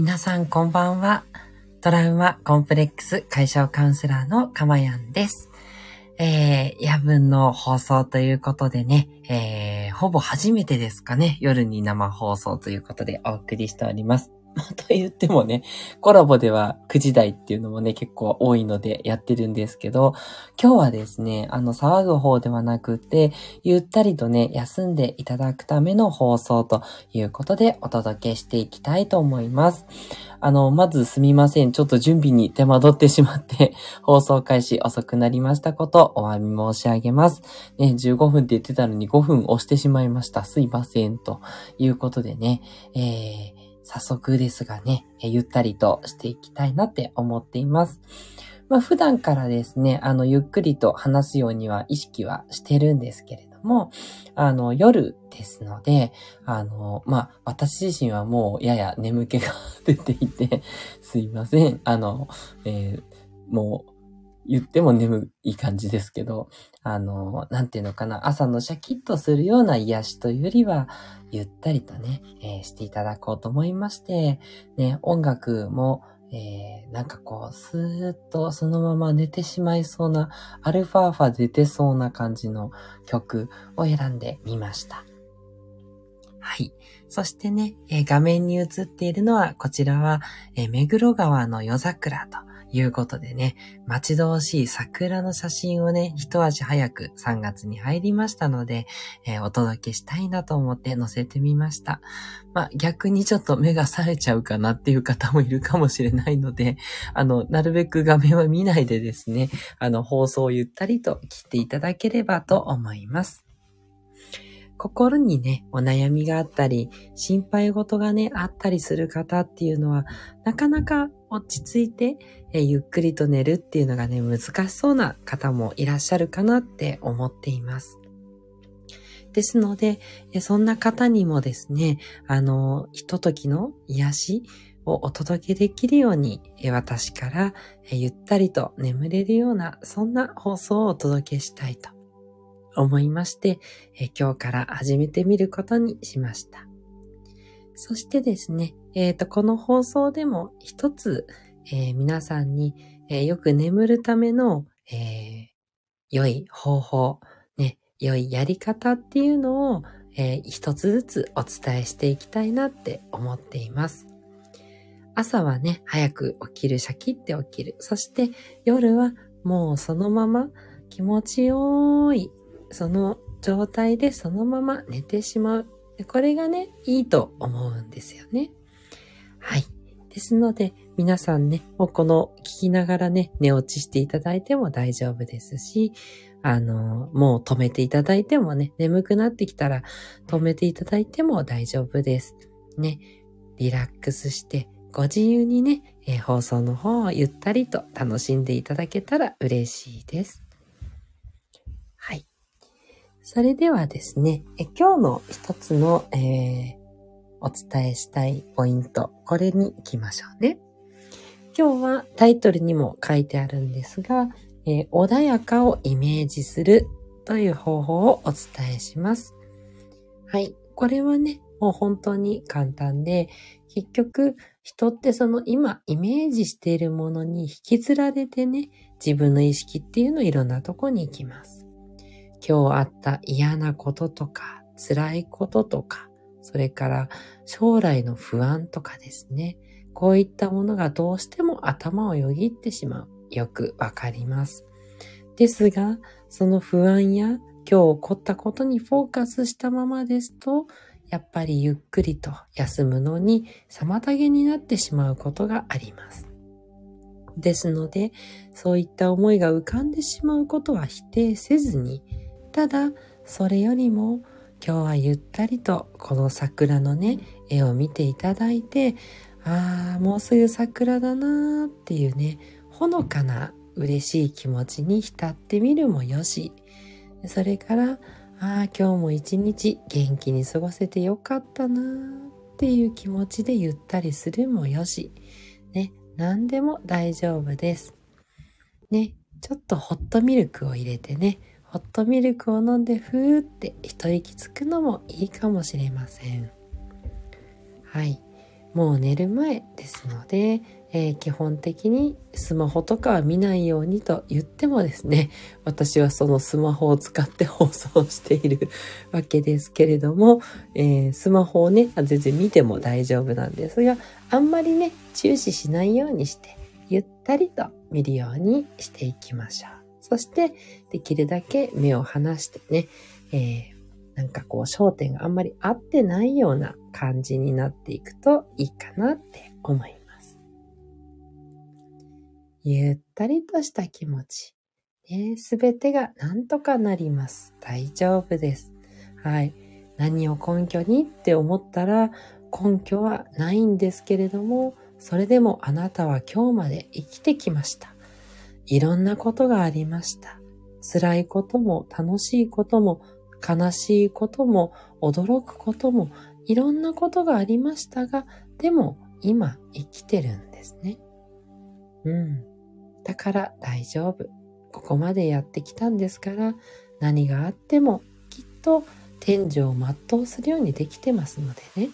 皆さんこんばんは。トラウマコンプレックス解消カウンセラーのかまやんです。えー、夜分の放送ということでね、えー、ほぼ初めてですかね、夜に生放送ということでお送りしております。まと言ってもね、コラボでは9時台っていうのもね、結構多いのでやってるんですけど、今日はですね、あの、騒ぐ方ではなくて、ゆったりとね、休んでいただくための放送ということでお届けしていきたいと思います。あの、まずすみません。ちょっと準備に手間取ってしまって、放送開始遅くなりましたことお詫び申し上げます。ね、15分って言ってたのに5分押してしまいました。すいません。ということでね、えー早速ですがね、ゆったりとしていきたいなって思っています。まあ普段からですね、あの、ゆっくりと話すようには意識はしてるんですけれども、あの、夜ですので、あの、まあ、私自身はもうやや眠気が 出ていて、すいません。あの、えー、もう、言っても眠い感じですけど、あの、なんていうのかな、朝のシャキッとするような癒しというよりは、ゆったりとね、えー、していただこうと思いまして、ね、音楽も、えー、なんかこう、スーッとそのまま寝てしまいそうな、アルファーファ出てそうな感じの曲を選んでみました。はい。そしてね、えー、画面に映っているのは、こちらは、えー、目黒川の夜桜ということでね、待ち遠しい桜の写真をね、一足早く3月に入りましたので、えー、お届けしたいなと思って載せてみました。まあ逆にちょっと目が冴えちゃうかなっていう方もいるかもしれないので、あの、なるべく画面は見ないでですね、あの、放送をゆったりと聞いていただければと思います。心にね、お悩みがあったり、心配事がね、あったりする方っていうのは、なかなか落ち着いて、えゆっくりと寝るっていうのがね、難しそうな方もいらっしゃるかなって思っています。ですので、そんな方にもですね、あの、ひとときの癒しをお届けできるように、私からゆったりと眠れるような、そんな放送をお届けしたいと思いまして、今日から始めてみることにしました。そしてですね、えっ、ー、と、この放送でも一つ、えー、皆さんに、えー、よく眠るための、え良い方法、ね、良いやり方っていうのを、え一つずつお伝えしていきたいなって思っています。朝はね、早く起きる、シャキって起きる。そして夜はもうそのまま気持ちよい、その状態でそのまま寝てしまう。これがね、いいと思うんですよね。はい。ですので、皆さんね、もうこの聞きながらね、寝落ちしていただいても大丈夫ですし、あの、もう止めていただいてもね、眠くなってきたら止めていただいても大丈夫です。ね、リラックスして、ご自由にね、えー、放送の方をゆったりと楽しんでいただけたら嬉しいです。はい。それではですね、え今日の一つの、えー、お伝えしたいポイント、これに行きましょうね。今日はタイトルにも書いてあるんですが、えー、穏やかをイメージするという方法をお伝えします。はい。これはね、もう本当に簡単で、結局人ってその今イメージしているものに引きずられてね、自分の意識っていうのをいろんなとこに行きます。今日あった嫌なこととか、辛いこととか、それから将来の不安とかですね。こういったものがどうしても頭をよぎってしまう。よくわかります。ですが、その不安や今日起こったことにフォーカスしたままですと、やっぱりゆっくりと休むのに妨げになってしまうことがあります。ですので、そういった思いが浮かんでしまうことは否定せずに、ただ、それよりも今日はゆったりとこの桜のね、絵を見ていただいて、ああ、もうすぐ桜だなーっていうね、ほのかな嬉しい気持ちに浸ってみるもよし、それから、ああ、今日も一日元気に過ごせてよかったなーっていう気持ちでゆったりするもよし、ね、何でも大丈夫です。ね、ちょっとホットミルクを入れてね、ホットミルクを飲んでふーって一息つくのもいいかもしれません。はい。もう寝る前ですので、えー、基本的にスマホとかは見ないようにと言ってもですね、私はそのスマホを使って放送しているわけですけれども、えー、スマホをね、全然見ても大丈夫なんですが、あんまりね、注視しないようにして、ゆったりと見るようにしていきましょう。そして、できるだけ目を離してね、えー、なんかこう焦点があんまり合ってないような感じになっていくといいかなって思います。ゆったりとした気持ち。す、べ、てが何とかなります。大丈夫です。はい。何を根拠にって思ったら根拠はないんですけれども、それでもあなたは今日まで生きてきました。いろんなことがありました。辛いことも楽しいことも悲しいことも驚くこともいろんなことがありましたが、でも今生きてるんですね。うん。だから大丈夫。ここまでやってきたんですから、何があってもきっと天井を全うするようにできてますのでね。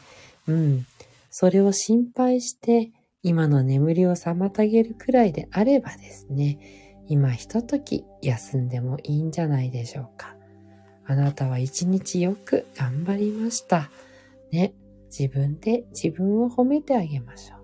うん。それを心配して、今の眠りを妨げるくらいであればですね、今ひととき休んでもいいんじゃないでしょうか。あなたは一日よく頑張りました。ね。自分で自分を褒めてあげましょう。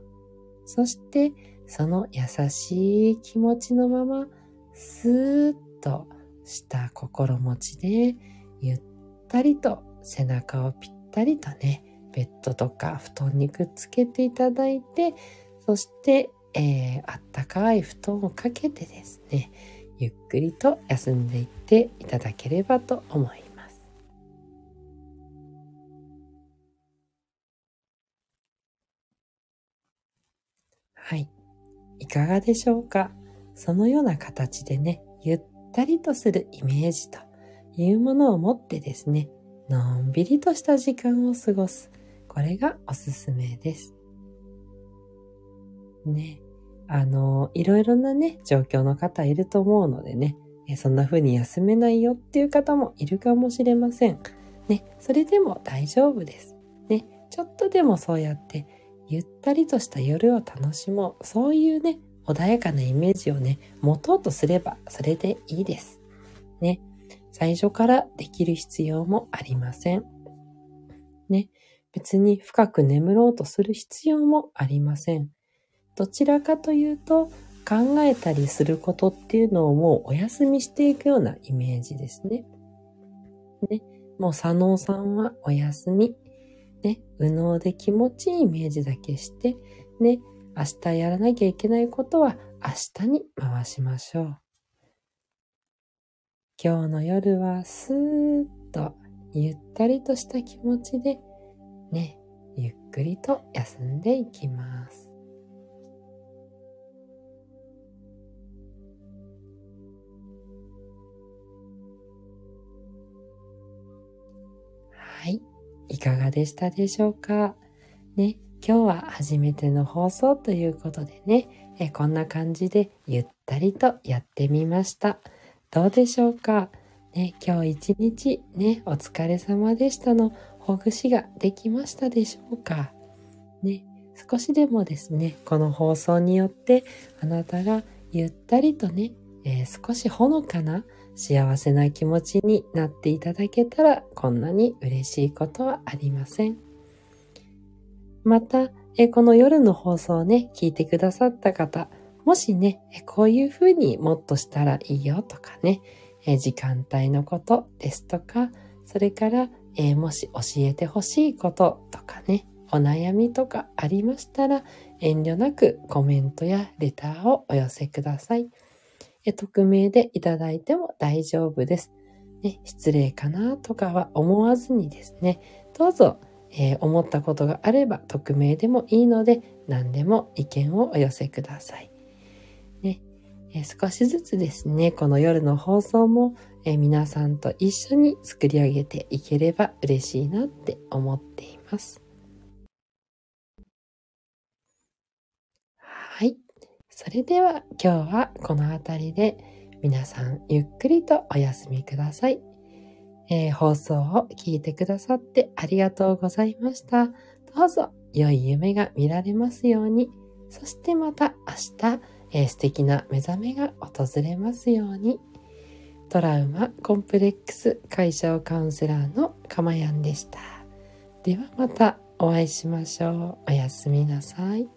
そして、その優しい気持ちのまま、スーッとした心持ちで、ゆったりと背中をぴったりとね、ベッドとか布団にくっつけていただいて、そして、えー、あったかい布団をかけてですね、ゆっくりと休んでいっていただければと思います。はい。いかがでしょうか？そのような形でね、ゆったりとするイメージというものを持ってですね、のんびりとした時間を過ごす。これがおすすめです。ね。あの、いろいろなね、状況の方いると思うのでね、そんな風に休めないよっていう方もいるかもしれません。ね、それでも大丈夫です。ね、ちょっとでもそうやってゆったりとした夜を楽しもう。そういうね、穏やかなイメージをね、持とうとすればそれでいいです。ね。最初からできる必要もありません。ね。別に深く眠ろうとする必要もありません。どちらかというと、考えたりすることっていうのをもうお休みしていくようなイメージですね。ね。もう左脳さんはお休み。ね、右脳で気持ちいいイメージだけして、ね、明日やらなきゃいけないことは明日に回しましょう。今日の夜はスーッとゆったりとした気持ちで、ね、ゆっくりと休んでいきます。いかがでしたでしょうか？ね、今日は初めての放送ということでね、えこんな感じでゆったりとやってみました。どうでしょうか？ね、今日一日ね、お疲れ様でしたのほぐしができましたでしょうか？ね、少しでもですね、この放送によってあなたがゆったりとね、えー、少しほのかな幸せな気持ちになっていただけたらこんなに嬉しいことはありません。また、えこの夜の放送をね、聞いてくださった方、もしね、こういうふうにもっとしたらいいよとかね、え時間帯のことですとか、それから、えもし教えてほしいこととかね、お悩みとかありましたら、遠慮なくコメントやレターをお寄せください。匿名でいただいても大丈夫です。ね、失礼かなとかは思わずにですね、どうぞ、えー、思ったことがあれば匿名でもいいので何でも意見をお寄せください。ねえー、少しずつですね、この夜の放送も、えー、皆さんと一緒に作り上げていければ嬉しいなって思っています。はい。それでは今日はこの辺りで皆さんゆっくりとお休みください。えー、放送を聞いてくださってありがとうございました。どうぞ良い夢が見られますように。そしてまた明日、えー、素敵な目覚めが訪れますように。トラウマコンプレックス解消カウンセラーのかまやんでした。ではまたお会いしましょう。おやすみなさい。